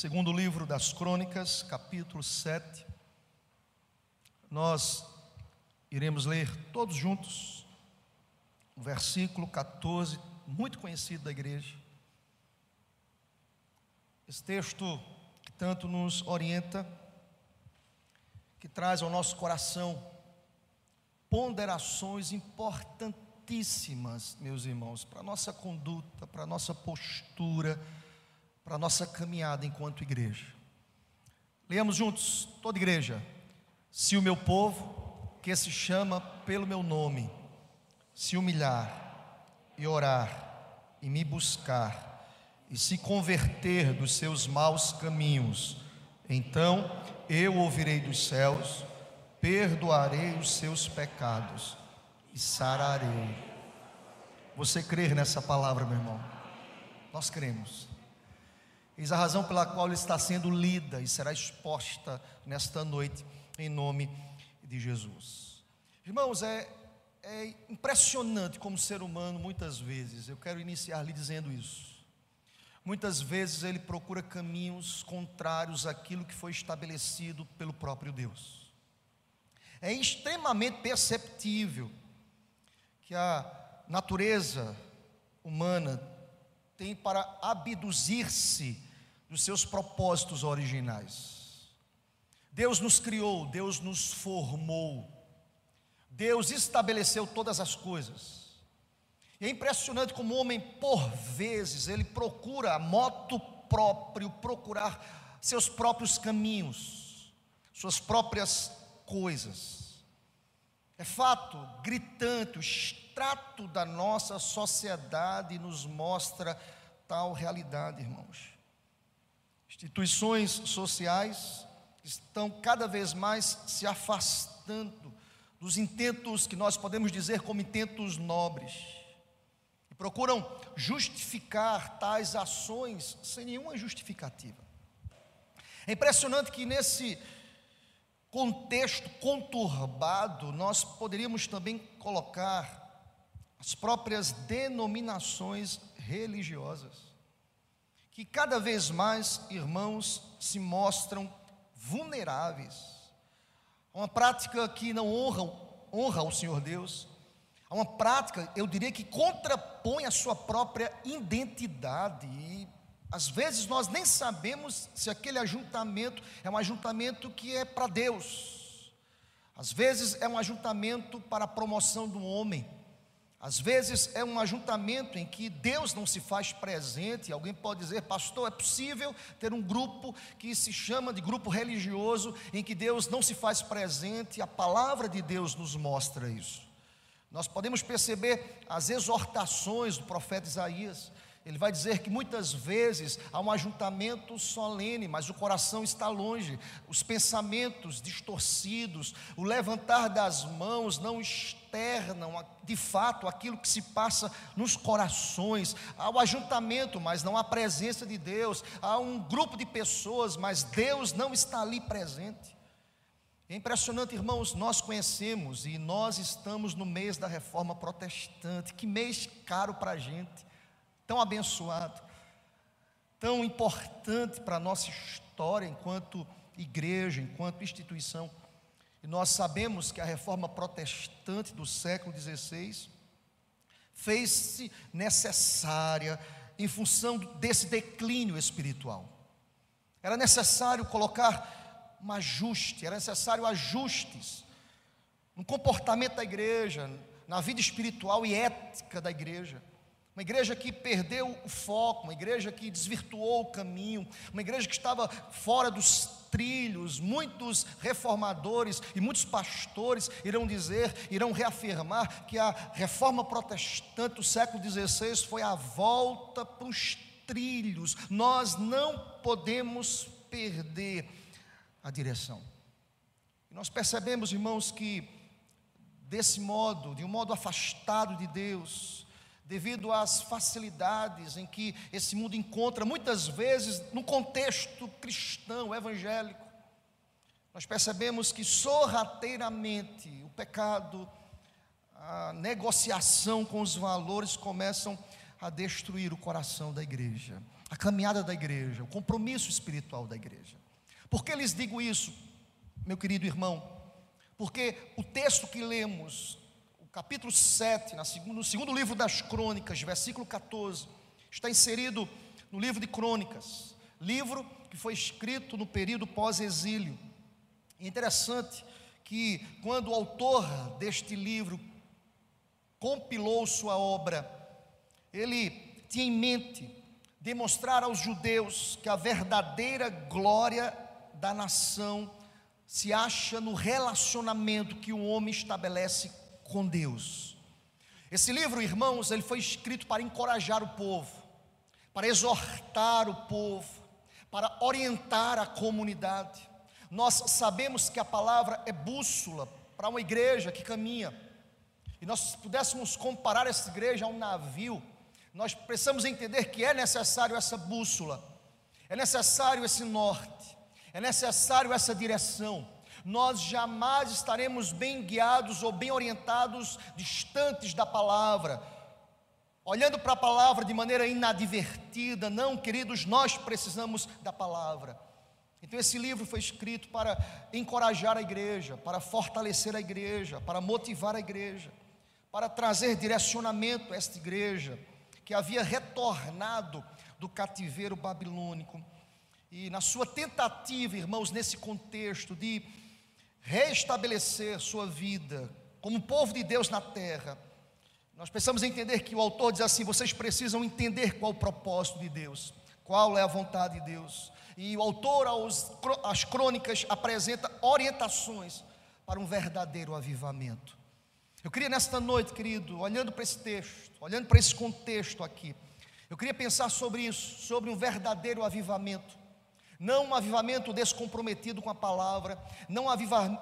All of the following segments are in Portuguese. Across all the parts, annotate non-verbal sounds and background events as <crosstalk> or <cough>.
Segundo livro das Crônicas, capítulo 7. Nós iremos ler todos juntos o versículo 14, muito conhecido da igreja. Esse texto que tanto nos orienta, que traz ao nosso coração ponderações importantíssimas, meus irmãos, para a nossa conduta, para a nossa postura, para a nossa caminhada enquanto igreja. Leamos juntos, toda igreja. Se o meu povo, que se chama pelo meu nome, se humilhar e orar e me buscar e se converter dos seus maus caminhos, então eu ouvirei dos céus, perdoarei os seus pecados e sararei. Você crer nessa palavra, meu irmão? Nós cremos. Eis a razão pela qual está sendo lida e será exposta nesta noite, em nome de Jesus. Irmãos, é, é impressionante como ser humano, muitas vezes, eu quero iniciar lhe dizendo isso. Muitas vezes ele procura caminhos contrários àquilo que foi estabelecido pelo próprio Deus. É extremamente perceptível que a natureza humana tem para abduzir-se dos seus propósitos originais. Deus nos criou, Deus nos formou, Deus estabeleceu todas as coisas. E é impressionante como o homem, por vezes, ele procura a moto próprio, procurar seus próprios caminhos, suas próprias coisas. É fato gritante, o extrato da nossa sociedade nos mostra tal realidade, irmãos. Instituições sociais estão cada vez mais se afastando dos intentos que nós podemos dizer como intentos nobres e procuram justificar tais ações sem nenhuma justificativa. É impressionante que nesse contexto conturbado nós poderíamos também colocar as próprias denominações religiosas que cada vez mais irmãos se mostram vulneráveis a uma prática que não honra, honra o Senhor Deus, a uma prática, eu diria que contrapõe a sua própria identidade e às vezes nós nem sabemos se aquele ajuntamento é um ajuntamento que é para Deus. Às vezes é um ajuntamento para a promoção do homem. Às vezes é um ajuntamento em que Deus não se faz presente. Alguém pode dizer, pastor, é possível ter um grupo que se chama de grupo religioso em que Deus não se faz presente. A palavra de Deus nos mostra isso. Nós podemos perceber as exortações do profeta Isaías. Ele vai dizer que muitas vezes há um ajuntamento solene, mas o coração está longe, os pensamentos distorcidos, o levantar das mãos não externam de fato aquilo que se passa nos corações. Há o ajuntamento, mas não há presença de Deus. Há um grupo de pessoas, mas Deus não está ali presente. É impressionante, irmãos, nós conhecemos e nós estamos no mês da reforma protestante. Que mês caro para a gente tão abençoado, tão importante para a nossa história enquanto igreja, enquanto instituição. E nós sabemos que a reforma protestante do século XVI fez-se necessária em função desse declínio espiritual. Era necessário colocar um ajuste, era necessário ajustes no comportamento da igreja, na vida espiritual e ética da igreja. Uma igreja que perdeu o foco, uma igreja que desvirtuou o caminho, uma igreja que estava fora dos trilhos. Muitos reformadores e muitos pastores irão dizer, irão reafirmar que a reforma protestante do século XVI foi a volta para os trilhos. Nós não podemos perder a direção. Nós percebemos, irmãos, que desse modo, de um modo afastado de Deus, devido às facilidades em que esse mundo encontra, muitas vezes no contexto cristão, evangélico. Nós percebemos que sorrateiramente o pecado, a negociação com os valores começam a destruir o coração da igreja, a caminhada da igreja, o compromisso espiritual da igreja. Por que lhes digo isso, meu querido irmão? Porque o texto que lemos, capítulo 7, no segundo livro das Crônicas, versículo 14, está inserido no livro de Crônicas, livro que foi escrito no período pós-exílio. É interessante que quando o autor deste livro compilou sua obra, ele tinha em mente demonstrar aos judeus que a verdadeira glória da nação se acha no relacionamento que o homem estabelece com Deus. Esse livro, irmãos, ele foi escrito para encorajar o povo, para exortar o povo, para orientar a comunidade. Nós sabemos que a palavra é bússola para uma igreja que caminha. E nós pudéssemos comparar essa igreja a um navio, nós precisamos entender que é necessário essa bússola, é necessário esse norte, é necessário essa direção. Nós jamais estaremos bem guiados ou bem orientados distantes da palavra, olhando para a palavra de maneira inadvertida. Não, queridos, nós precisamos da palavra. Então, esse livro foi escrito para encorajar a igreja, para fortalecer a igreja, para motivar a igreja, para trazer direcionamento a esta igreja que havia retornado do cativeiro babilônico. E na sua tentativa, irmãos, nesse contexto de restabelecer sua vida como povo de Deus na terra, nós precisamos entender que o autor diz assim: vocês precisam entender qual o propósito de Deus, qual é a vontade de Deus. E o autor, aos, crônicas, apresenta orientações para um verdadeiro avivamento. Eu queria nesta noite, querido, olhando para esse texto, olhando para esse contexto aqui, eu queria pensar sobre isso, sobre um verdadeiro avivamento não um avivamento descomprometido com a palavra, não um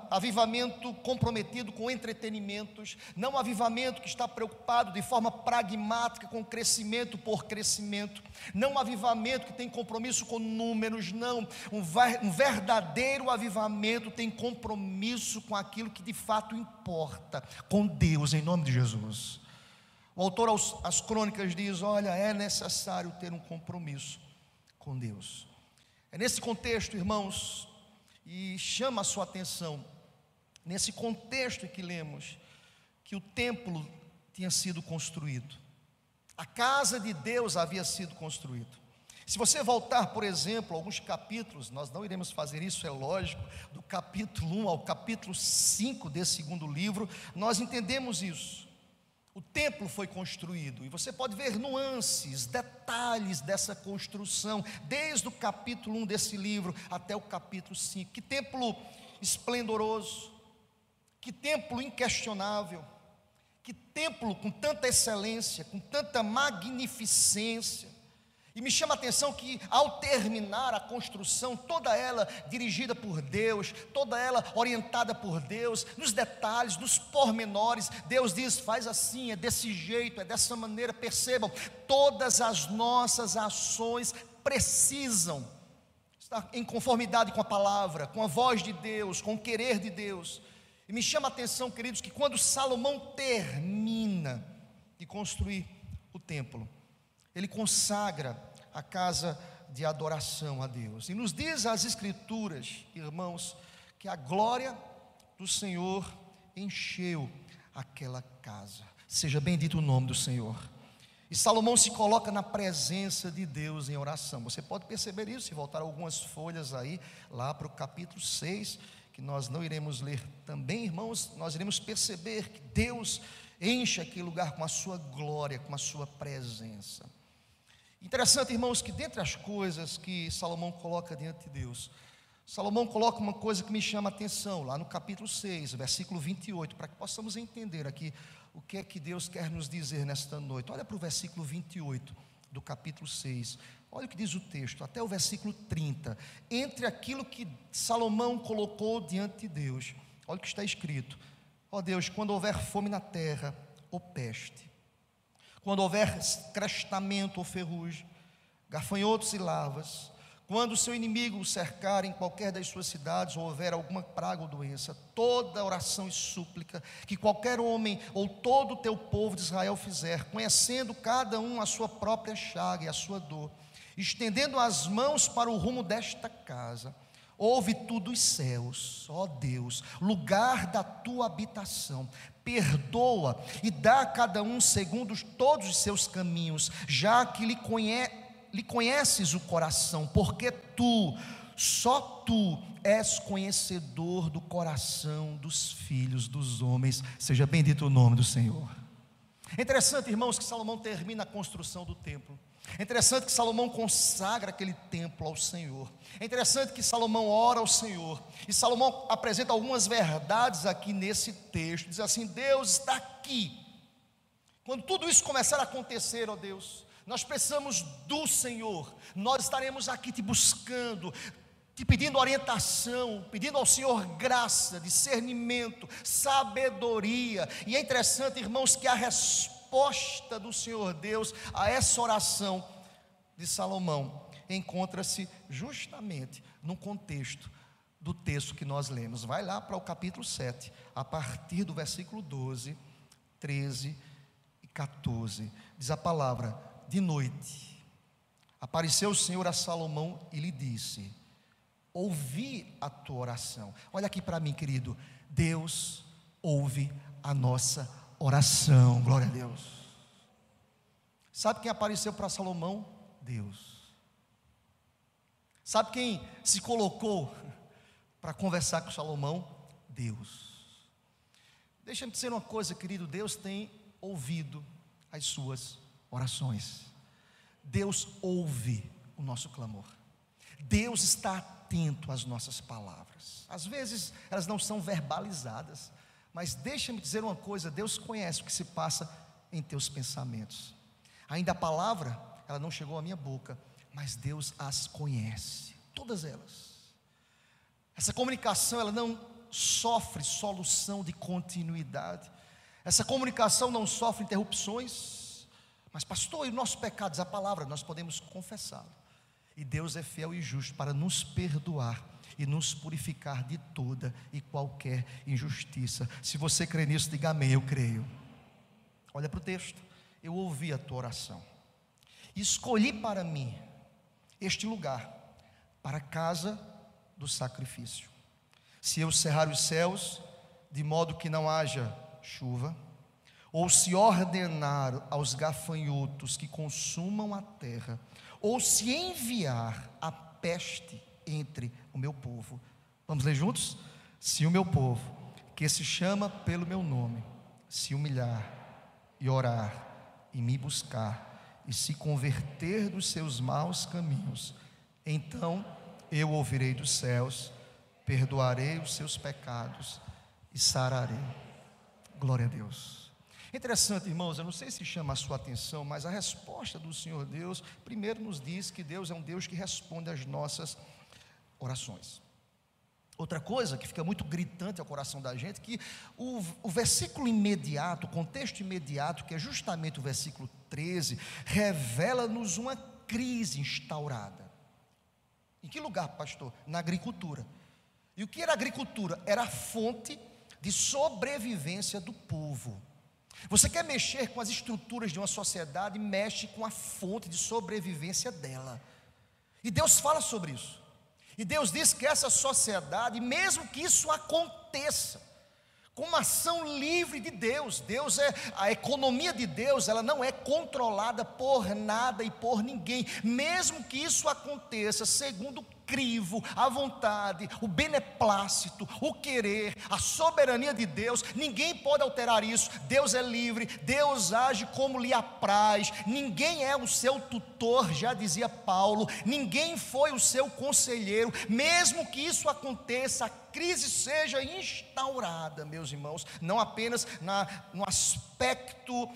avivamento comprometido com entretenimentos, não um avivamento que está preocupado de forma pragmática com crescimento por crescimento, não um avivamento que tem compromisso com números, não, um, verdadeiro avivamento tem compromisso com aquilo que de fato importa, com Deus, em nome de Jesus. O autor às crônicas diz: Olha, é necessário ter um compromisso com Deus. É nesse contexto, irmãos, e chama a sua atenção, nesse contexto que lemos, que o templo tinha sido construído, a casa de Deus havia sido construída. Se você voltar, por exemplo, alguns capítulos, nós não iremos fazer isso, é lógico, do capítulo 1 ao capítulo 5 desse segundo livro, nós entendemos isso o templo foi construído, e você pode ver nuances, detalhes dessa construção, desde o capítulo 1 desse livro até o capítulo 5. Que templo esplendoroso, que templo inquestionável, que templo com tanta excelência, com tanta magnificência. E me chama a atenção que ao terminar a construção, toda ela dirigida por Deus, toda ela orientada por Deus, nos detalhes, nos pormenores, Deus diz: faz assim, é desse jeito, é dessa maneira. Percebam, todas as nossas ações precisam estar em conformidade com a palavra, com a voz de Deus, com o querer de Deus. E me chama a atenção, queridos, que quando Salomão termina de construir o templo, ele consagra a casa de adoração a Deus. E nos diz as Escrituras, irmãos, que a glória do Senhor encheu aquela casa. Seja bendito o nome do Senhor. E Salomão se coloca na presença de Deus em oração. Você pode perceber isso se voltar algumas folhas aí, lá para o capítulo 6, que nós não iremos ler também, irmãos, nós iremos perceber que Deus enche aquele lugar com a sua glória, com a sua presença. Interessante, irmãos, que dentre as coisas que Salomão coloca diante de Deus, Salomão coloca uma coisa que me chama a atenção, lá no capítulo 6, versículo 28, para que possamos entender aqui o que é que Deus quer nos dizer nesta noite. Olha para o versículo 28 do capítulo 6. Olha o que diz o texto, até o versículo 30. Entre aquilo que Salomão colocou diante de Deus, olha o que está escrito: Ó oh Deus, quando houver fome na terra, ou peste, quando houver crestamento ou ferrugem, gafanhotos e larvas, Quando o seu inimigo o cercar em qualquer das suas cidades, ou houver alguma praga ou doença, toda oração e súplica que qualquer homem ou todo o teu povo de Israel fizer, conhecendo cada um a sua própria chaga e a sua dor, estendendo as mãos para o rumo desta casa, ouve tu dos céus, ó Deus, lugar da tua habitação, perdoa e dá a cada um segundo todos os seus caminhos, já que lhe conhece lhe conheces o coração, porque tu, só tu és conhecedor do coração dos filhos dos homens. Seja bendito o nome do Senhor. É interessante, irmãos, que Salomão termina a construção do templo. É interessante que Salomão consagra aquele templo ao Senhor. É interessante que Salomão ora ao Senhor. E Salomão apresenta algumas verdades aqui nesse texto. Diz assim: Deus está aqui. Quando tudo isso começar a acontecer, ó Deus, nós precisamos do Senhor. Nós estaremos aqui te buscando, te pedindo orientação, pedindo ao Senhor graça, discernimento, sabedoria. E é interessante, irmãos, que a resposta do Senhor Deus a essa oração de Salomão encontra-se justamente no contexto do texto que nós lemos. Vai lá para o capítulo 7, a partir do versículo 12, 13 e 14. Diz a palavra: de noite, apareceu o Senhor a Salomão e lhe disse: Ouvi a tua oração. Olha aqui para mim, querido. Deus ouve a nossa oração. Glória a Deus. Sabe quem apareceu para Salomão? Deus. Sabe quem se colocou <laughs> para conversar com Salomão? Deus. Deixa-me dizer uma coisa, querido. Deus tem ouvido as suas orações. Deus ouve o nosso clamor. Deus está atento às nossas palavras. Às vezes elas não são verbalizadas, mas deixa-me dizer uma coisa: Deus conhece o que se passa em teus pensamentos. Ainda a palavra, ela não chegou à minha boca, mas Deus as conhece, todas elas. Essa comunicação, ela não sofre solução de continuidade. Essa comunicação não sofre interrupções. Mas, pastor, e o nosso pecado, diz a palavra, nós podemos confessá-lo. E Deus é fiel e justo para nos perdoar e nos purificar de toda e qualquer injustiça. Se você crê nisso, diga amém, eu creio. Olha para o texto. Eu ouvi a tua oração. Escolhi para mim este lugar, para a casa do sacrifício. Se eu cerrar os céus, de modo que não haja chuva, ou se ordenar aos gafanhotos que consumam a terra, ou se enviar a peste entre o meu povo. Vamos ler juntos? Se o meu povo, que se chama pelo meu nome, se humilhar e orar e me buscar e se converter dos seus maus caminhos, então eu ouvirei dos céus, perdoarei os seus pecados e sararei. Glória a Deus. Interessante, irmãos, eu não sei se chama a sua atenção, mas a resposta do Senhor Deus, primeiro nos diz que Deus é um Deus que responde às nossas orações. Outra coisa que fica muito gritante ao coração da gente, que o, o versículo imediato, o contexto imediato, que é justamente o versículo 13, revela-nos uma crise instaurada. Em que lugar, pastor? Na agricultura. E o que era agricultura? Era a fonte de sobrevivência do povo. Você quer mexer com as estruturas de uma sociedade, mexe com a fonte de sobrevivência dela. E Deus fala sobre isso. E Deus diz que essa sociedade, mesmo que isso aconteça, com uma ação livre de Deus. Deus é a economia de Deus, ela não é controlada por nada e por ninguém. Mesmo que isso aconteça segundo crivo, a vontade, o beneplácito, o querer, a soberania de Deus, ninguém pode alterar isso. Deus é livre, Deus age como lhe apraz, ninguém é o seu tutor, já dizia Paulo, ninguém foi o seu conselheiro, mesmo que isso aconteça, a crise seja instaurada, meus irmãos, não apenas na, no aspecto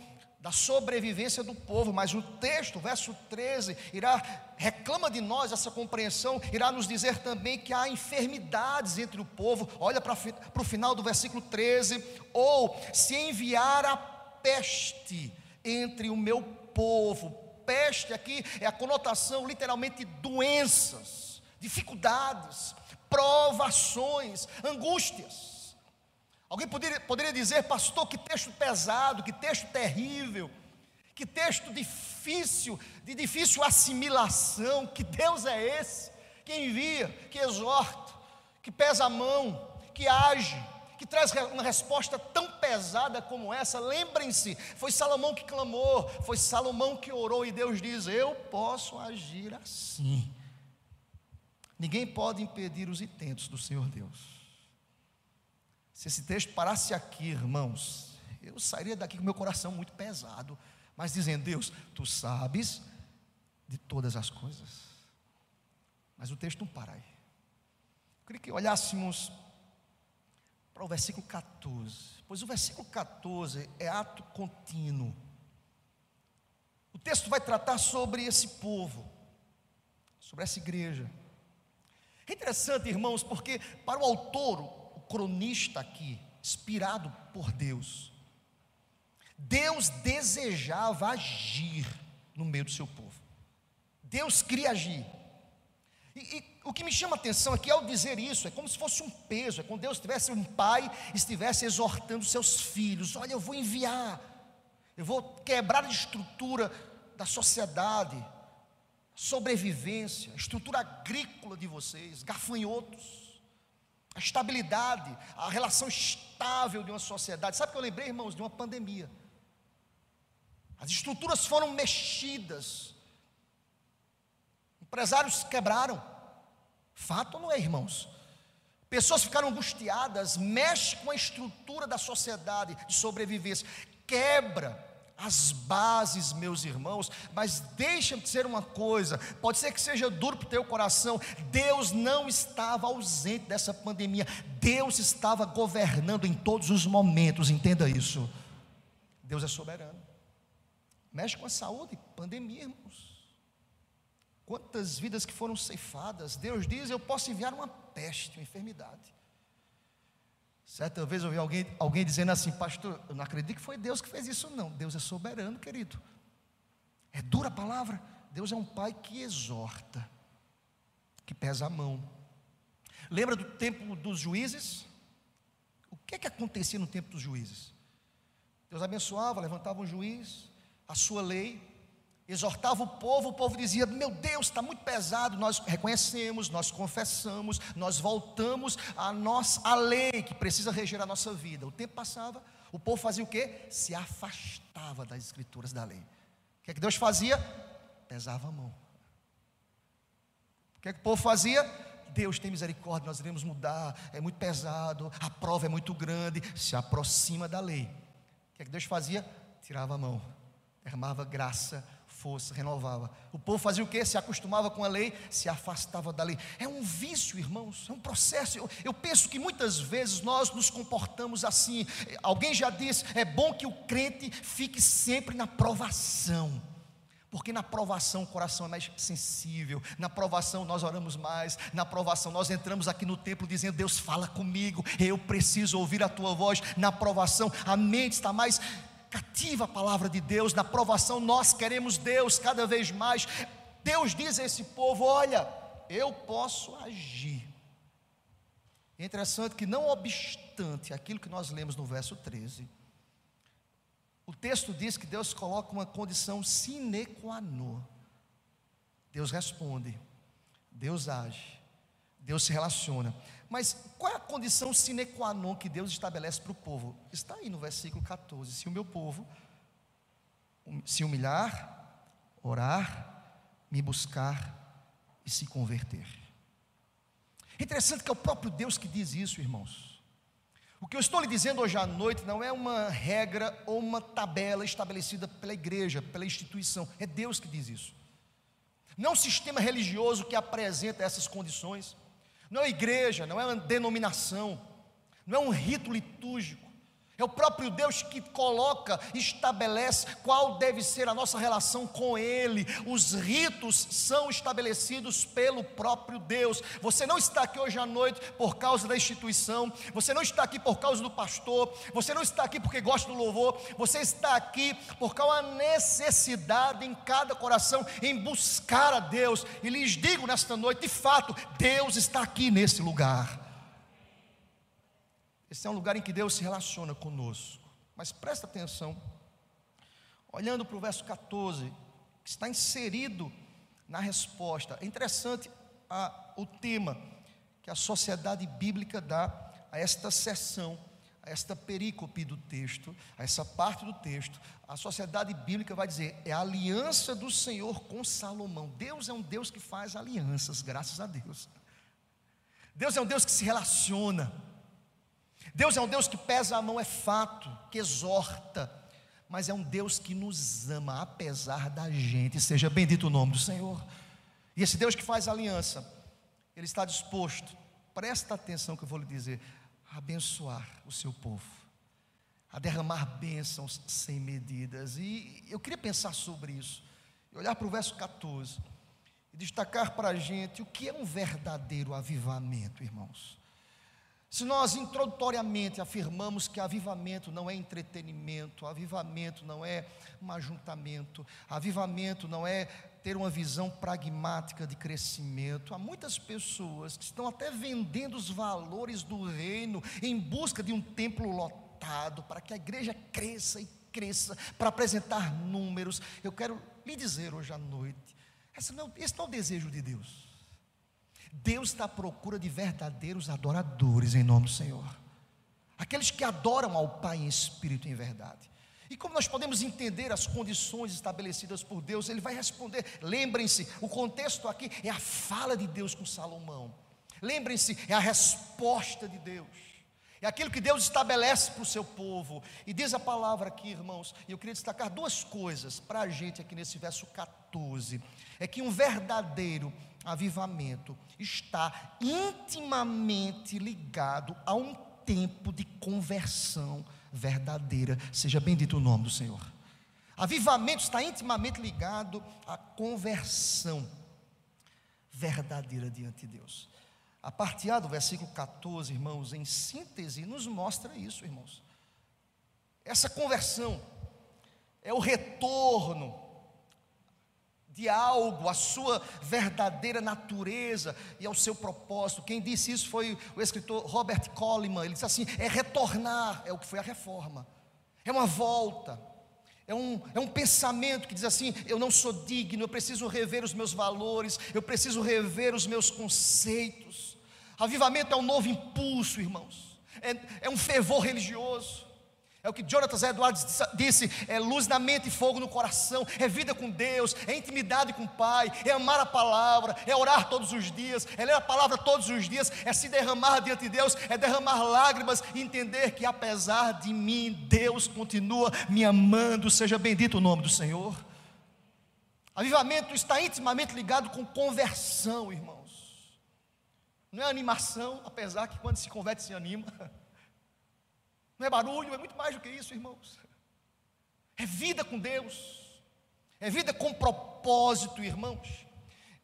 da sobrevivência do povo, mas o texto, verso 13, irá reclama de nós essa compreensão, irá nos dizer também que há enfermidades entre o povo. Olha para, o final do versículo 13, ou se enviar a peste entre o meu povo, Peste aqui é a conotação literalmente doenças, dificuldades, provações, angústias. Alguém poderia, poderia dizer, pastor, que texto pesado, que texto terrível, que texto difícil, de difícil assimilação, que Deus é esse que envia, que exorta, que pesa a mão, que age, que traz uma resposta tão pesada como essa. Lembrem-se, foi Salomão que clamou, foi Salomão que orou e Deus diz: Eu posso agir assim. Ninguém pode impedir os intentos do Senhor Deus. Se esse texto parasse aqui, irmãos, eu sairia daqui com meu coração muito pesado, mas dizendo: Deus, tu sabes de todas as coisas. Mas o texto não para aí. Eu queria que olhássemos para o versículo 14. Pois o versículo 14 é ato contínuo. O texto vai tratar sobre esse povo, sobre essa igreja. É interessante, irmãos, porque para o autor, cronista aqui, inspirado por Deus, Deus desejava agir no meio do seu povo. Deus queria agir. E, e, o que me chama a atenção aqui ao dizer isso, é como se fosse um peso, é como Deus tivesse um pai, estivesse exortando seus filhos: olha, eu vou enviar, eu vou quebrar a estrutura da sociedade, sobrevivência, estrutura agrícola de vocês, gafanhotos, a estabilidade, a relação estável de uma sociedade. Sabe o que eu lembrei, irmãos, de uma pandemia? As estruturas foram mexidas, empresários quebraram. Fato não é, irmãos? Pessoas ficaram angustiadas, mexe com a estrutura da sociedade de sobrevivência, quebra as bases, meus irmãos, mas deixa-me dizer uma coisa: pode ser que seja duro para o teu coração, Deus não estava ausente dessa pandemia, Deus estava governando em todos os momentos, entenda isso. Deus é soberano, mexe com a saúde, pandemia, irmãos. Quantas vidas que foram ceifadas. Deus diz: Eu posso enviar uma peste, uma enfermidade. Certa vez eu ouvi alguém, alguém dizendo assim, pastor, eu não acredito que foi Deus que fez isso, não. Deus é soberano, querido. É dura a palavra. Deus é um pai que exorta, que pesa a mão. Lembra do tempo dos juízes? O que é que acontecia no tempo dos juízes? Deus abençoava, levantava um juiz, a sua lei, exortava o povo, o povo dizia: Meu Deus, está muito pesado. Nós reconhecemos, nós confessamos, nós voltamos à nossa a lei que precisa reger a nossa vida. O tempo passava, o povo fazia o que? Se afastava das escrituras da lei. O que é que Deus fazia? Pesava a mão. O que é que o povo fazia? Deus tem misericórdia, nós iremos mudar, é muito pesado, a prova é muito grande, se aproxima da lei. O que é que Deus fazia? Tirava a mão, derramava graça, força, renovava. O povo fazia o que? Se acostumava com a lei, se afastava da lei. É um vício, irmãos, é um processo. Eu, eu, penso que muitas vezes nós nos comportamos assim. Alguém já disse: é bom que o crente fique sempre na provação. Porque na provação o coração é mais sensível, na provação nós oramos mais, na provação nós entramos aqui no templo dizendo: Deus fala comigo, eu preciso ouvir a tua voz. Na provação a mente está mais cativa a palavra de Deus, na provação nós queremos Deus cada vez mais. Deus diz a esse povo: olha, eu posso agir. É interessante que, não obstante aquilo que nós lemos no verso 13, o texto diz que Deus coloca uma condição sine qua non. Deus responde, Deus age, Deus se relaciona. Mas qual é a condição sine qua non que Deus estabelece para o povo? Está aí no versículo 14: se o meu povo se humilhar, orar, me buscar e se converter. Interessante que é o próprio Deus que diz isso, irmãos. O que eu estou lhe dizendo hoje à noite não é uma regra ou uma tabela estabelecida pela igreja, pela instituição, é Deus que diz isso. Não é um sistema religioso que apresenta essas condições não é igreja, não é uma denominação, não é um rito litúrgico, É o próprio Deus que coloca, estabelece qual deve ser a nossa relação com Ele. Os ritos são estabelecidos pelo próprio Deus. Você não está aqui hoje à noite por causa da instituição, você não está aqui por causa do pastor, você não está aqui porque gosta do louvor, você está aqui por causa da necessidade em cada coração em buscar a Deus. E lhes digo nesta noite, de fato, Deus está aqui nesse lugar. Esse é um lugar em que Deus se relaciona conosco. Mas presta atenção, olhando para o verso 14, que está inserido na resposta. É interessante a, o tema que a sociedade bíblica dá a esta sessão, a esta perícope do texto, a essa parte do texto. A sociedade bíblica vai dizer: é a aliança do Senhor com Salomão. Deus é um Deus que faz alianças, graças a Deus. Deus é um Deus que se relaciona. Deus é um Deus que pesa a mão, é fato, que exorta, mas é um Deus que nos ama, apesar da gente. Seja bendito o nome do Senhor. E esse Deus que faz aliança, Ele está disposto, presta atenção que eu vou lhe dizer, a abençoar o seu povo, a derramar bênçãos sem medidas. E eu queria pensar sobre isso, e olhar para o verso 14, e destacar para a gente o que é um verdadeiro avivamento, irmãos. Se nós introdutoriamente afirmamos que avivamento não é entretenimento, avivamento não é um ajuntamento, avivamento não é ter uma visão pragmática de crescimento, há muitas pessoas que estão até vendendo os valores do reino em busca de um templo lotado, para que a igreja cresça e cresça, para apresentar números. Eu quero lhe dizer hoje à noite: esse não, é o desejo de Deus. Deus está à procura de verdadeiros adoradores em nome do Senhor. Aqueles que adoram ao Pai em espírito e em verdade. E como nós podemos entender as condições estabelecidas por Deus, ele vai responder. Lembrem-se, o contexto aqui é a fala de Deus com Salomão. Lembrem-se, é a resposta de Deus. É aquilo que Deus estabelece para o seu povo. E diz a palavra aqui, irmãos, e eu queria destacar duas coisas para a gente aqui nesse verso 14. É que um verdadeiro avivamento está intimamente ligado a um tempo de conversão verdadeira. Seja bendito o nome do Senhor. Avivamento está intimamente ligado à conversão verdadeira diante de Deus. A partir do versículo 14, irmãos, em síntese, nos mostra isso, irmãos. Essa conversão é o retorno de algo, a sua verdadeira natureza e ao seu propósito. Quem disse isso foi o escritor Robert Coleman. Ele disse assim: é retornar, é o que foi a reforma, é uma volta. É um, é um pensamento que diz assim: eu não sou digno, eu preciso rever os meus valores, eu preciso rever os meus conceitos. Avivamento é um novo impulso, irmãos, é, é um fervor religioso. É o que Jonathan Edwards disse: é luz na mente e fogo no coração, é vida com Deus, é intimidade com o Pai, é amar a palavra, é orar todos os dias, é ler a palavra todos os dias, é se derramar diante de Deus, é derramar lágrimas e entender que apesar de mim, Deus continua me amando. Seja bendito o nome do Senhor. Avivamento está intimamente ligado com conversão, irmãos. Não é animação, apesar que quando se converte se anima. <laughs> Não é barulho, é muito mais do que isso, irmãos. É vida com Deus. É vida com propósito, irmãos.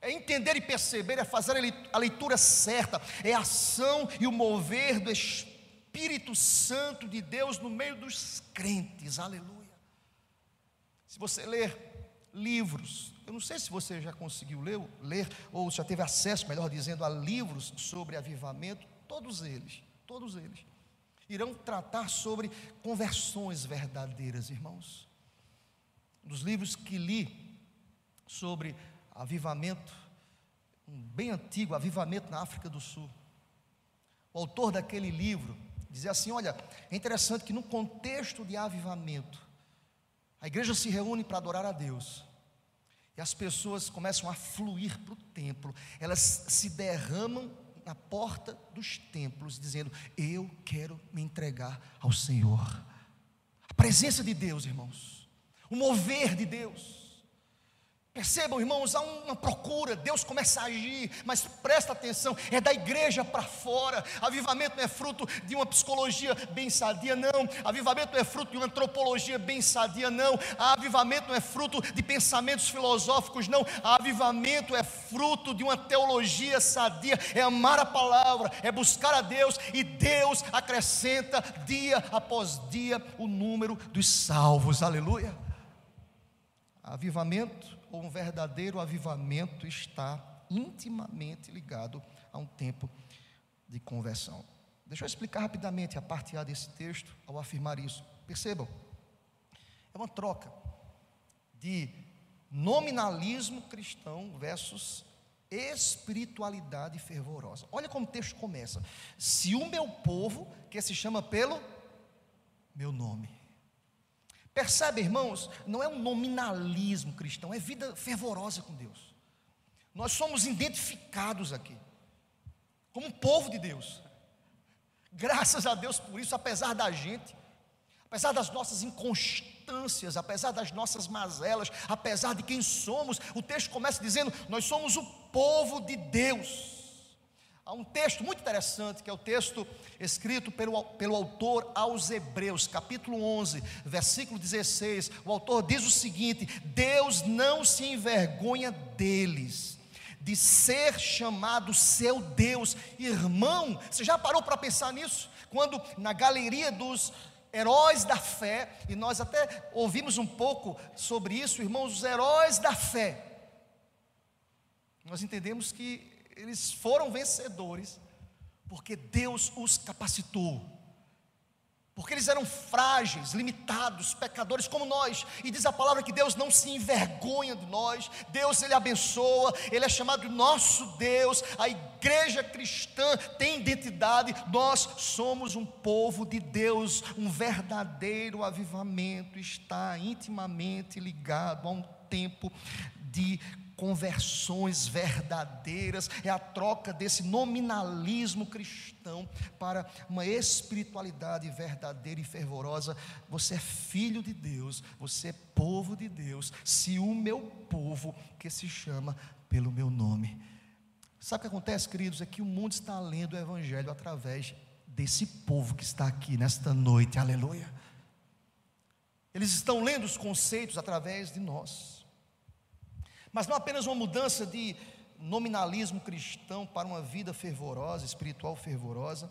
É entender e perceber, é fazer a leitura certa, é a ação e o mover do Espírito Santo de Deus no meio dos crentes, aleluia. Se você ler livros, eu não sei se você já conseguiu ler, ler ou já teve acesso, melhor dizendo, a livros sobre avivamento, todos eles, todos eles irão tratar sobre conversões verdadeiras, irmãos. Um dos livros que li sobre avivamento, um bem antigo, avivamento na África do Sul. O autor daquele livro dizia assim: olha, é interessante que no contexto de avivamento, a igreja se reúne para adorar a Deus. E as pessoas começam a fluir para o templo, elas se derramam na porta dos templos, dizendo: Eu quero me entregar ao Senhor. A presença de Deus, irmãos, o mover de Deus. Percebam, irmãos, há uma procura, Deus começa a agir, mas presta atenção, é da igreja para fora. Avivamento não é fruto de uma psicologia bem sadia, não. Avivamento não é fruto de uma antropologia bem sadia, não. Avivamento não é fruto de pensamentos filosóficos, não. Avivamento é fruto de uma teologia sadia, é amar a palavra, é buscar a Deus e Deus acrescenta dia após dia o número dos salvos. Aleluia. Avivamento ou um verdadeiro avivamento está intimamente ligado a um tempo de conversão. Deixa eu explicar rapidamente a parte A desse texto ao afirmar isso. Percebam, é uma troca de nominalismo cristão versus espiritualidade fervorosa. Olha como o texto começa: Se o meu povo, que se chama pelo meu nome, Percebe, irmãos? Não é um nominalismo cristão, é vida fervorosa com Deus. Nós somos identificados aqui, como um povo de Deus. Graças a Deus por isso, apesar da gente, apesar das nossas inconstâncias, apesar das nossas mazelas, apesar de quem somos, o texto começa dizendo: Nós somos o povo de Deus. Há um texto muito interessante, que é o texto escrito pelo, pelo autor aos Hebreus, capítulo 11, versículo 16. O autor diz o seguinte: Deus não se envergonha deles, de ser chamado seu Deus. Irmão, você já parou para pensar nisso? Quando na galeria dos heróis da fé, e nós até ouvimos um pouco sobre isso, irmãos, os heróis da fé. Nós entendemos que eles foram vencedores porque Deus os capacitou. Porque eles eram frágeis, limitados, pecadores como nós. E diz a palavra que Deus não se envergonha de nós. Deus ele abençoa, ele é chamado nosso Deus. A igreja cristã tem identidade. Nós somos um povo de Deus. Um verdadeiro avivamento está intimamente ligado a um tempo de conversões verdadeiras, é a troca desse nominalismo cristão para uma espiritualidade verdadeira e fervorosa. Você é filho de Deus, você é povo de Deus, se o meu povo que se chama pelo meu nome. Sabe o que acontece, queridos? É que o mundo está lendo o Evangelho através desse povo que está aqui nesta noite, aleluia. Eles estão lendo os conceitos através de nós. Mas não apenas uma mudança de nominalismo cristão para uma vida fervorosa, espiritual fervorosa,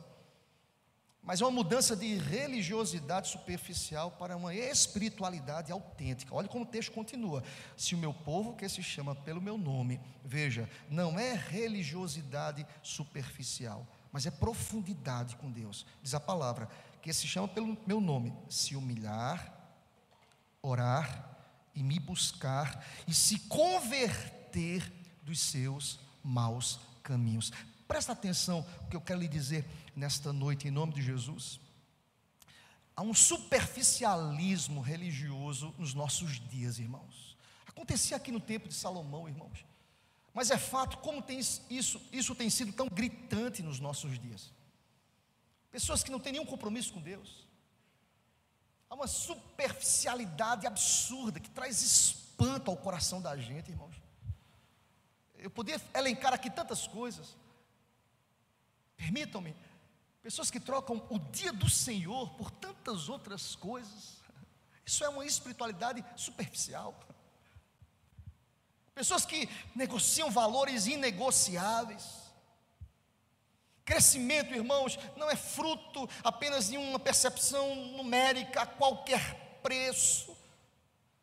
mas é uma mudança de religiosidade superficial para uma espiritualidade autêntica. Olha como o texto continua: se o meu povo, que se chama pelo meu nome, veja, não é religiosidade superficial, mas é profundidade com Deus. Diz a palavra, que se chama pelo meu nome, se humilhar, orar e me buscar e se converter dos seus maus caminhos. Presta atenção o que eu quero lhe dizer nesta noite, em nome de Jesus. Há um superficialismo religioso nos nossos dias, irmãos. Acontecia aqui no tempo de Salomão, irmãos. Mas é fato como tem isso, isso tem sido tão gritante nos nossos dias. Pessoas que não têm nenhum compromisso com Deus Há uma superficialidade absurda que traz espanto ao coração da gente, irmãos. Eu poderia elencar aqui tantas coisas. Permitam-me, pessoas que trocam o dia do Senhor por tantas outras coisas. Isso é uma espiritualidade superficial. Pessoas que negociam valores inegociáveis. Crescimento, irmãos, não é fruto apenas de uma percepção numérica a qualquer preço,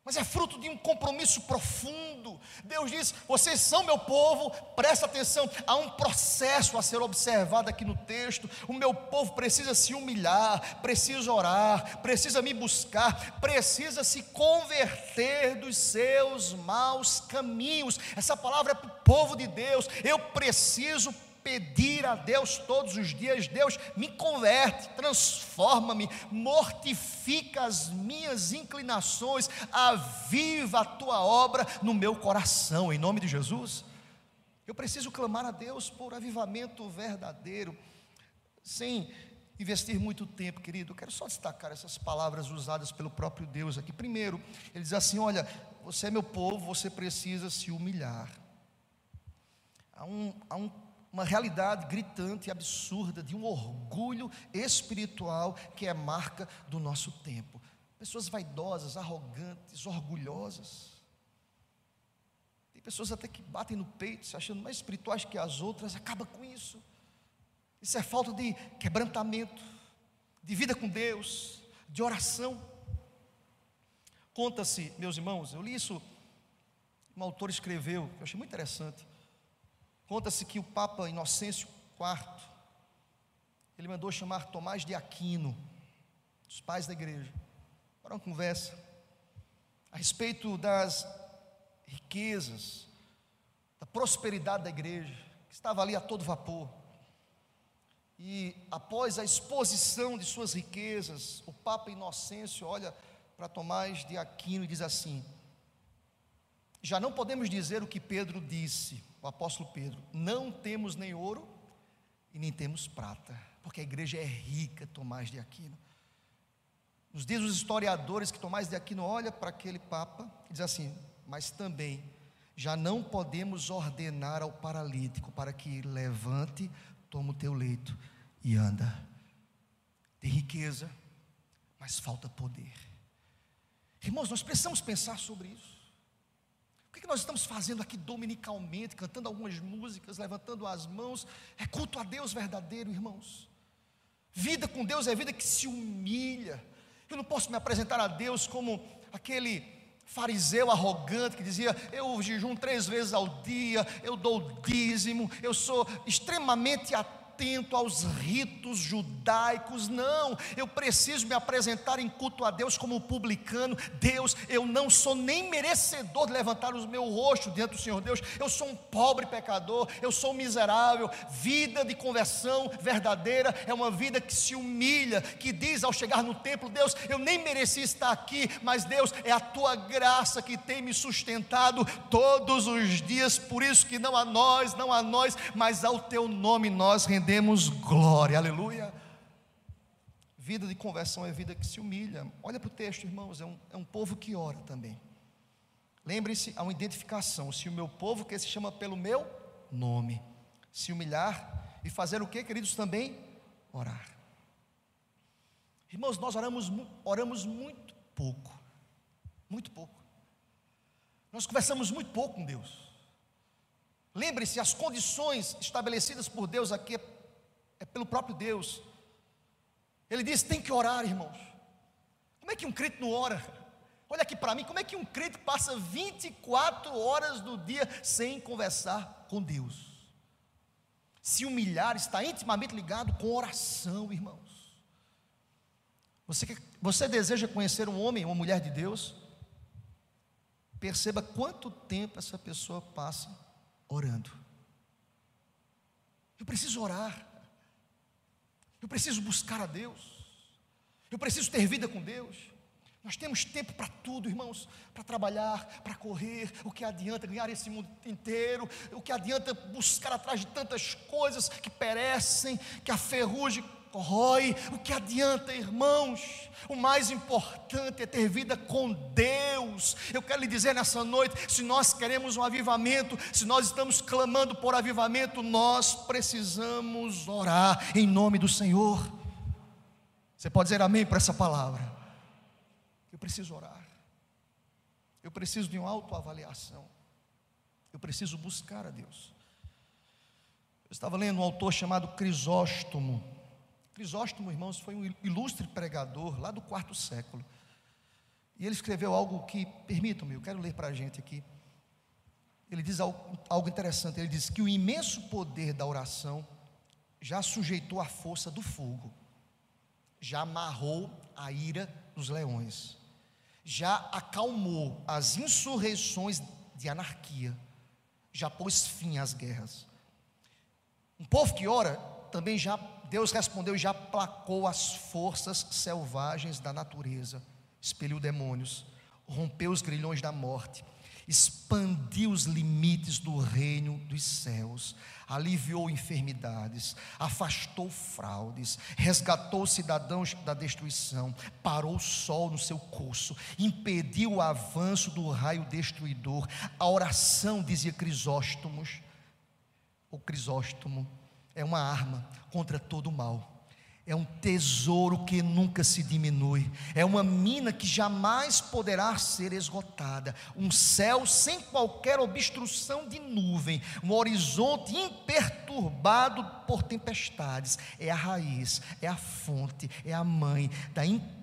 mas é fruto de um compromisso profundo. Deus diz: vocês são meu povo, presta atenção, há um processo a ser observado aqui no texto. O meu povo precisa se humilhar, precisa orar, precisa me buscar, precisa se converter dos seus maus caminhos. Essa palavra é para o povo de Deus. Eu preciso pedir a Deus todos os dias: Deus, me converte, transforma-me, mortifica as minhas inclinações, aviva a tua obra no meu coração, em nome de Jesus. Eu preciso clamar a Deus por avivamento verdadeiro, sem investir muito tempo, querido. Eu quero só destacar essas palavras usadas pelo próprio Deus aqui. Primeiro, ele diz assim: Olha, você é meu povo, você precisa se humilhar. Há, um, há um, uma realidade gritante e absurda de um orgulho espiritual que é marca do nosso tempo. Pessoas vaidosas, arrogantes, orgulhosas. Tem pessoas até que batem no peito, se achando mais espirituais que as outras, acaba com isso. Isso é falta de quebrantamento, de vida com Deus, de oração. Conta-se, meus irmãos, eu li isso, um autor escreveu, eu achei muito interessante. Conta-se que o Papa Inocêncio IV, ele mandou chamar Tomás de Aquino, dos pais da igreja, para uma conversa a respeito das riquezas, da prosperidade da igreja, que estava ali a todo vapor. E após a exposição de suas riquezas, o Papa Inocêncio olha para Tomás de Aquino e diz assim: Já não podemos dizer o que Pedro disse, o apóstolo Pedro: Não temos nem ouro e nem temos prata, porque a igreja é rica, Tomás de Aquino. Nos diz os historiadores que Tomás de Aquino olha para aquele Papa e diz assim: Mas também já não podemos ordenar ao paralítico para que levante, tome o teu leito e anda. Tem riqueza, mas falta poder. Irmãos, nós precisamos pensar sobre isso. Que, que nós estamos fazendo aqui dominicalmente, cantando algumas músicas, levantando as mãos? É culto a Deus verdadeiro, irmãos. Vida com Deus é vida que se humilha. Eu não posso me apresentar a Deus como aquele fariseu arrogante que dizia: Eu jejum três vezes ao dia, eu dou dízimo, eu sou extremamente atento atento aos ritos judaicos, não, eu preciso me apresentar em culto a Deus como publicano. Deus, eu não sou nem merecedor de levantar o meu rosto diante do Senhor Deus, eu sou um pobre pecador, eu sou um miserável. Vida de conversão verdadeira é uma vida que se humilha, que diz ao chegar no templo: Deus, eu nem mereci estar aqui, mas Deus, é a tua graça que tem me sustentado todos os dias, por isso que não a nós, não a nós, mas ao teu nome nós rendemos rendemos glória, aleluia. Vida de conversão é vida que se humilha. Olha para o texto, irmãos, é um, é um povo que ora também. Lembre-se, há uma identificação. Se o meu povo, que se chama pelo meu nome, se humilhar e fazer o que, queridos, também? Orar. Irmãos, nós oramos, oramos muito pouco. Muito pouco. Nós conversamos muito pouco com Deus. Lembre-se, as condições estabelecidas por Deus aqui é pelo próprio Deus. Ele diz: tem que orar, irmãos. Como é que um crente não ora? Olha aqui para mim, como é que um crente passa 24 horas do dia sem conversar com Deus? Se humilhar está intimamente ligado com oração, irmãos. Você, você deseja conhecer um homem ou uma mulher de Deus? Perceba quanto tempo essa pessoa passa orando. Eu preciso orar. Eu preciso buscar a Deus. Eu preciso ter vida com Deus. Nós temos tempo para tudo, irmãos, para trabalhar, para correr. O que adianta ganhar esse mundo inteiro? O que adianta buscar atrás de tantas coisas que perecem, que a ferrugem corrói. O que adianta, irmãos? O mais importante é ter vida com Deus. Eu quero lhe dizer nessa noite: se nós queremos um avivamento, se nós estamos clamando por avivamento, nós precisamos orar em nome do Senhor. Você pode dizer amém para essa palavra? Eu preciso orar. Eu preciso de uma autoavaliação. Eu preciso buscar a Deus. Eu estava lendo um autor chamado Crisóstomo. Crisóstomo, irmãos, foi um ilustre pregador lá do quarto século. E ele escreveu algo que, permitam-me, eu quero ler para a gente aqui. Ele diz algo, algo interessante. Ele diz que o imenso poder da oração já sujeitou a força do fogo, já amarrou a ira dos leões, já acalmou as insurreições de anarquia, já pôs fim às guerras. Um povo que ora também já Deus respondeu e já placou as forças selvagens da natureza, expeliu demônios, rompeu os grilhões da morte expandiu os limites do reino dos céus, aliviou enfermidades, afastou fraudes, resgatou cidadãos da destruição, parou o sol no seu curso, impediu o avanço do raio destruidor. A oração, dizia Crisóstomos, o Crisóstomo, é uma arma contra todo o mal é um tesouro que nunca se diminui, é uma mina que jamais poderá ser esgotada, um céu sem qualquer obstrução de nuvem, um horizonte imperturbado por tempestades, é a raiz, é a fonte, é a mãe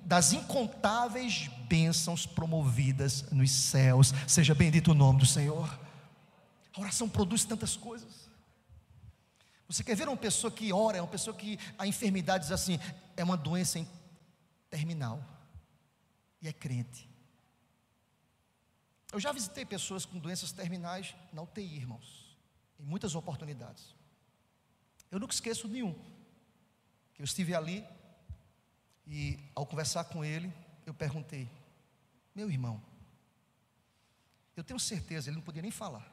das incontáveis bênçãos promovidas nos céus. Seja bendito o nome do Senhor. A oração produz tantas coisas. Você quer ver uma pessoa que ora, uma pessoa que a enfermidade diz assim, é uma doença terminal e é crente. Eu já visitei pessoas com doenças terminais na UTI, irmãos, em muitas oportunidades. Eu nunca esqueço nenhum. Que eu estive ali e ao conversar com ele, eu perguntei: "Meu irmão, eu tenho certeza, ele não podia nem falar,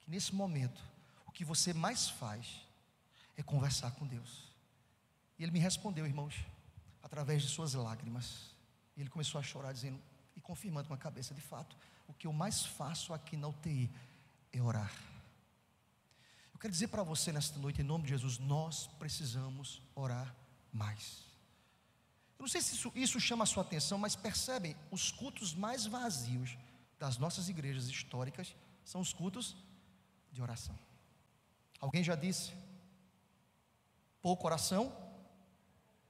que nesse momento o que você mais faz é conversar com Deus. E ele me respondeu, irmãos, através de suas lágrimas. E ele começou a chorar, dizendo e confirmando com a cabeça: de fato, o que eu mais faço aqui na UTI é orar. Eu quero dizer para você nesta noite, em nome de Jesus, nós precisamos orar mais. Eu não sei se isso, isso chama a sua atenção, mas percebem, os cultos mais vazios das nossas igrejas históricas são os cultos de oração. Alguém já disse Pouco oração,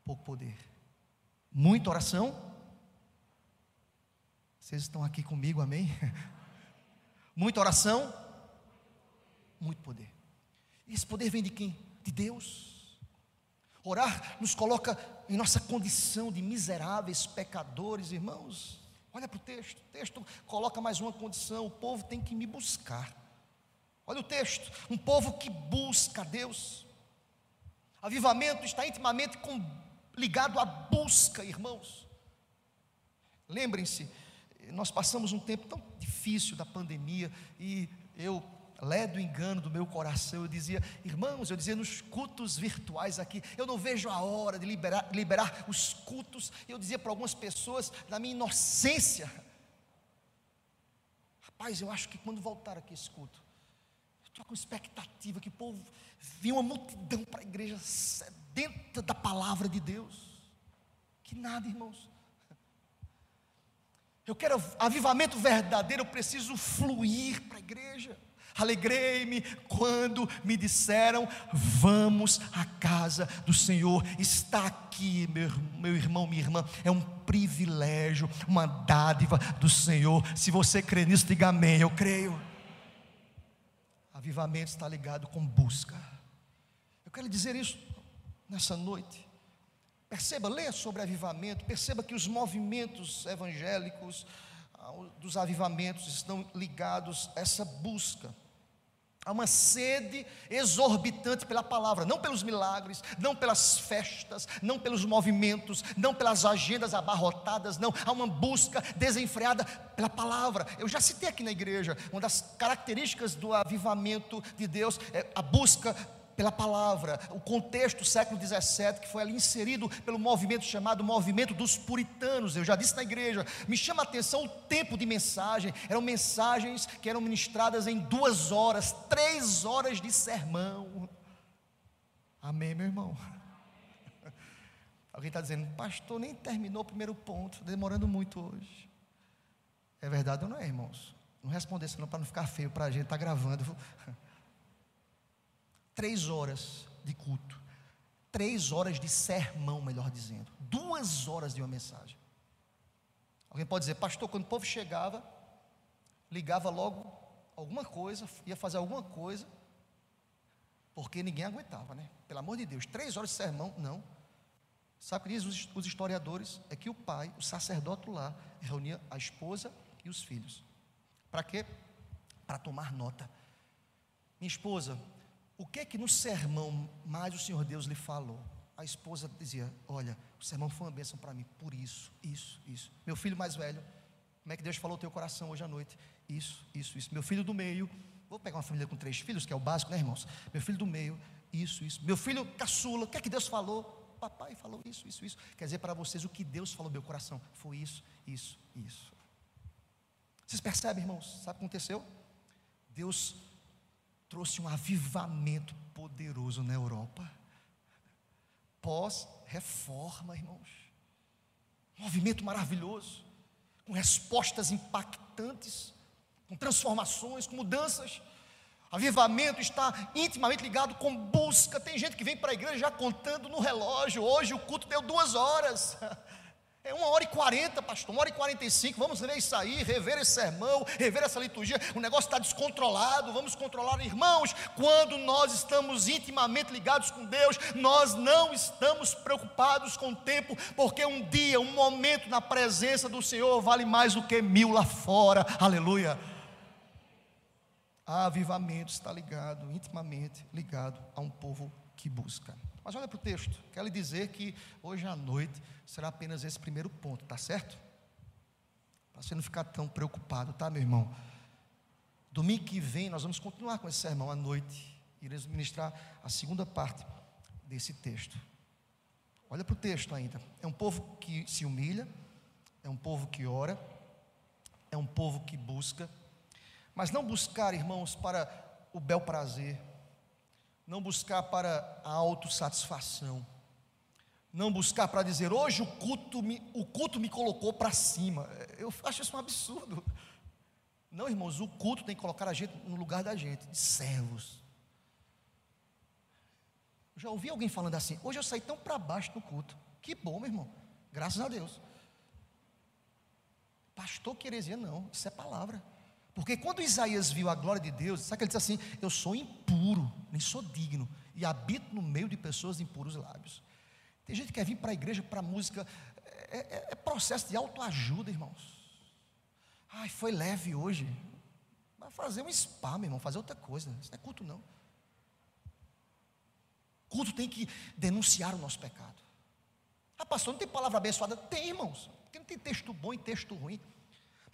pouco poder. Muita oração. Vocês estão aqui comigo, amém? <laughs> Muita oração, muito poder. E esse poder vem de quem? De Deus. Orar nos coloca em nossa condição de miseráveis pecadores, irmãos. Olha para o texto, o texto coloca mais uma condição: o povo tem que me buscar. Olha o texto: um povo que busca a Deus. Avivamento está intimamente com, ligado à busca, irmãos. Lembrem-se, nós passamos um tempo tão difícil da pandemia e eu, ledo engano do meu coração, eu dizia, irmãos, eu dizia nos cultos virtuais aqui, eu não vejo a hora de liberar, liberar os cultos. Eu dizia para algumas pessoas, na minha inocência, rapaz, eu acho que quando voltar aqui esse culto, eu estou com expectativa que o povo vinha uma multidão para a igreja sedenta da palavra de Deus. Que nada, irmãos. Eu quero avivamento verdadeiro, eu preciso fluir para a igreja. Alegrei-me quando me disseram: Vamos à casa do Senhor. Está aqui, meu, meu irmão, minha irmã. É um privilégio, uma dádiva do Senhor. Se você crê nisso, diga amém. Eu creio. Avivamento está ligado com busca. Quero dizer isso nessa noite. Perceba, leia sobre avivamento, perceba que os movimentos evangélicos ah, dos avivamentos estão ligados a essa busca. Há uma sede exorbitante pela palavra, não pelos milagres, não pelas festas, não pelos movimentos, não pelas agendas abarrotadas, não. Há uma busca desenfreada pela palavra. Eu já citei aqui na igreja, uma das características do avivamento de Deus é a busca pela palavra, o contexto século XVII, que foi ali inserido pelo movimento chamado movimento dos puritanos, eu já disse na igreja, me chama a atenção o tempo de mensagem, eram mensagens que eram ministradas em duas horas, três horas de sermão, amém meu irmão? Alguém está dizendo, pastor, nem terminou o primeiro ponto, demorando muito hoje, é verdade ou não é irmãos? Não responder senão para não ficar feio para a gente, está gravando três horas de culto, três horas de sermão, melhor dizendo, duas horas de uma mensagem. Alguém pode dizer, pastor, quando o povo chegava, ligava logo alguma coisa, ia fazer alguma coisa, porque ninguém aguentava, né? Pelo amor de Deus, três horas de sermão, não. Sabe o que diz os historiadores? É que o pai, o sacerdote lá, reunia a esposa e os filhos. Para quê? Para tomar nota. Minha esposa, o que é que no sermão mais o Senhor Deus lhe falou? A esposa dizia: Olha, o sermão foi uma bênção para mim, por isso, isso, isso. Meu filho mais velho, Como é que Deus falou ao teu coração hoje à noite? Isso, isso, isso. Meu filho do meio, vou pegar uma família com três filhos, que é o básico, né, irmãos? Meu filho do meio, isso, isso. Meu filho caçula, o que é que Deus falou? Papai falou isso, isso, isso. Quer dizer para vocês o que Deus falou meu coração foi isso, isso, isso. Vocês percebem, irmãos? Sabe o que aconteceu? Deus trouxe um avivamento poderoso na Europa. Pós-reforma, irmãos. Um movimento maravilhoso, com respostas impactantes, com transformações, com mudanças. Avivamento está intimamente ligado com busca. Tem gente que vem para a igreja já contando no relógio. Hoje o culto deu duas horas. <laughs> É uma hora e quarenta, pastor, uma hora e quarenta e cinco. Vamos ver isso aí, rever esse sermão, rever essa liturgia. O negócio está descontrolado. Vamos controlar, irmãos. Quando nós estamos intimamente ligados com Deus, nós não estamos preocupados com o tempo, porque um dia, um momento na presença do Senhor vale mais do que mil lá fora. Aleluia. Avivamento está ligado, intimamente ligado a um povo que busca. Mas olha para o texto, quero lhe dizer que hoje à noite será apenas esse primeiro ponto, tá certo? Para você não ficar tão preocupado, tá, meu irmão? Domingo que vem nós vamos continuar com esse sermão à noite. Iremos ministrar a segunda parte desse texto. Olha para o texto ainda. É um povo que se humilha, é um povo que ora, é um povo que busca, mas não buscar, irmãos, para o bel prazer, não buscar para a autossatisfação, não buscar para dizer, hoje o culto me, o culto me colocou para cima. Eu acho isso um absurdo. Não, irmãos, o culto tem que colocar a gente no lugar da gente, de servos. Já ouvi alguém falando assim, hoje eu saí tão para baixo no culto. Que bom, meu irmão. Graças a Deus. Pastor que heresia, não, isso é palavra. Porque quando Isaías viu a glória de Deus, sabe que ele disse assim: Eu sou impuro, nem sou digno, e habito no meio de pessoas de impuros lábios. Tem gente que quer vir para a igreja para música, é, é, é, processo de autoajuda, irmãos. Ai, foi leve hoje. Vai fazer um spa, meu irmão, fazer outra coisa. Isso não é culto, não. Culto tem que denunciar o nosso pecado. Ah, pastor, não tem palavra abençoada? Tem, irmãos. Porque não tem texto bom e texto ruim.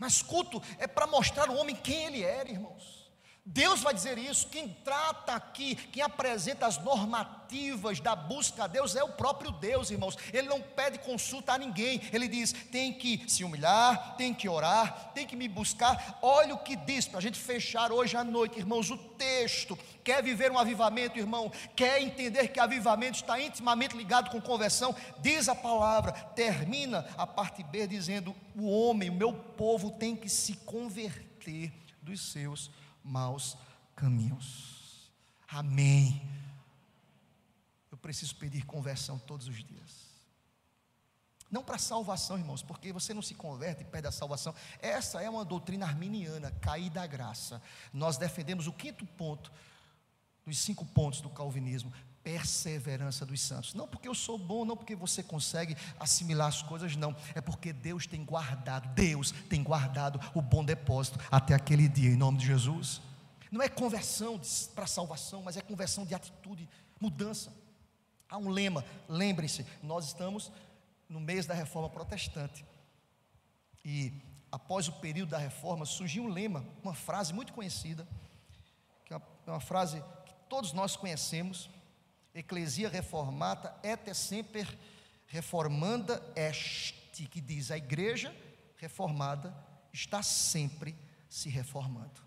Mas culto é para mostrar o homem quem ele era, irmãos. Deus vai dizer isso. Quem trata aqui, quem apresenta as normativas da busca a Deus é o próprio Deus, irmãos. Ele não pede consulta a ninguém. Ele diz: tem que se humilhar, tem que orar, tem que me buscar. Olha o que diz para a gente fechar hoje à noite, irmãos. O texto quer viver um avivamento, irmão, quer entender que avivamento está intimamente ligado com conversão, diz a palavra, termina a parte B dizendo: o homem, o meu povo tem que se converter dos seus maus caminhos. Amém. Eu preciso pedir conversão todos os dias. Não para salvação, irmãos, porque você não se converte e perde a salvação. Essa é uma doutrina arminiana, cair da graça. Nós defendemos o quinto ponto dos cinco pontos do calvinismo, perseverança dos santos. Não porque eu sou bom, não porque você consegue assimilar as coisas, não. É porque Deus tem guardado, Deus tem guardado o bom depósito até aquele dia, em nome de Jesus. Não é conversão para salvação, mas é conversão de atitude, mudança. Há um lema, lembrem-se, nós estamos no mês da reforma protestante. E após o período da reforma, surgiu um lema, uma frase muito conhecida, que é uma frase todos nós conhecemos, Eclesia reformata et semper reformanda est, que diz a igreja reformada está sempre se reformando.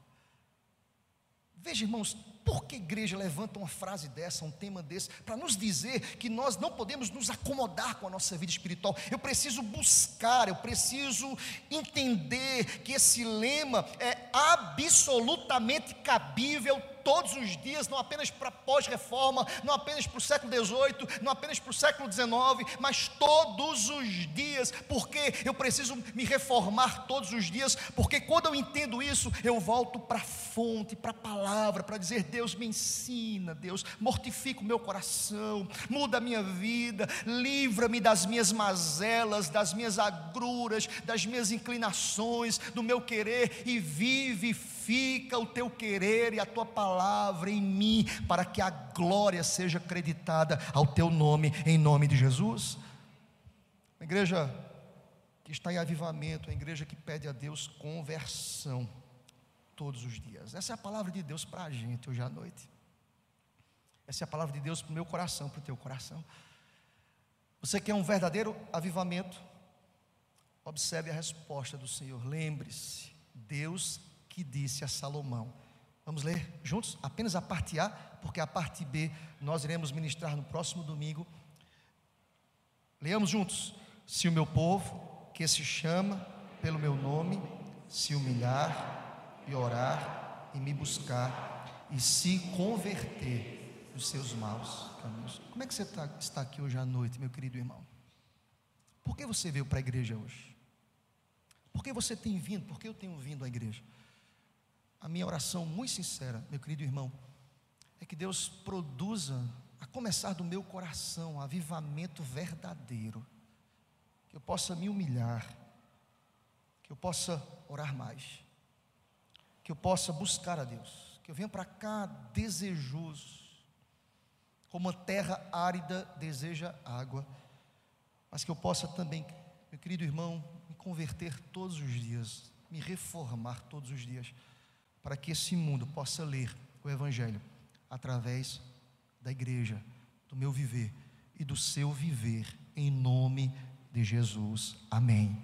Veja, irmãos, por que a igreja levanta uma frase dessa, um tema desse, para nos dizer que nós não podemos nos acomodar com a nossa vida espiritual? Eu preciso buscar, eu preciso entender que esse lema é absolutamente cabível todos os dias, não apenas para pós-reforma, não apenas para o século XVIII, não apenas para o século XIX, mas todos os dias, porque eu preciso me reformar todos os dias, porque quando eu entendo isso, eu volto para a fonte, para a palavra, para dizer: Deus me ensina, Deus, mortifica o meu coração, muda a minha vida, livra-me das minhas mazelas, das minhas agruras, das minhas inclinações, do meu querer e vive Fica o teu querer e a tua palavra em mim, para que a glória seja acreditada ao teu nome, em nome de Jesus. Igreja, que está em avivamento, uma igreja que pede a Deus conversão todos os dias. Essa é a palavra de Deus para a gente hoje à noite. Essa é a palavra de Deus para o meu coração, para o teu coração. Você quer um verdadeiro avivamento? Observe a resposta do Senhor. Lembre-se, Deus que disse a Salomão. Vamos ler juntos? Apenas a parte A, porque a parte B nós iremos ministrar no próximo domingo. Leamos juntos. Se o meu povo, que se chama pelo meu nome, se humilhar e orar e me buscar e se converter dos seus maus caminhos. Como é que você está, está aqui hoje à noite, meu querido irmão? Por que você veio para a igreja hoje? Por que você tem vindo? Por que eu tenho vindo à igreja? A minha oração muito sincera, meu querido irmão, é que Deus produza, a começar do meu coração, um avivamento verdadeiro. Que eu possa me humilhar, que eu possa orar mais, que eu possa buscar a Deus, que eu venha para cá desejoso, como uma terra árida deseja água, mas que eu possa também, meu querido irmão, me converter todos os dias, me reformar todos os dias, para que esse mundo possa ler o Evangelho através da igreja, do meu viver e do seu viver, em nome de Jesus. Amém.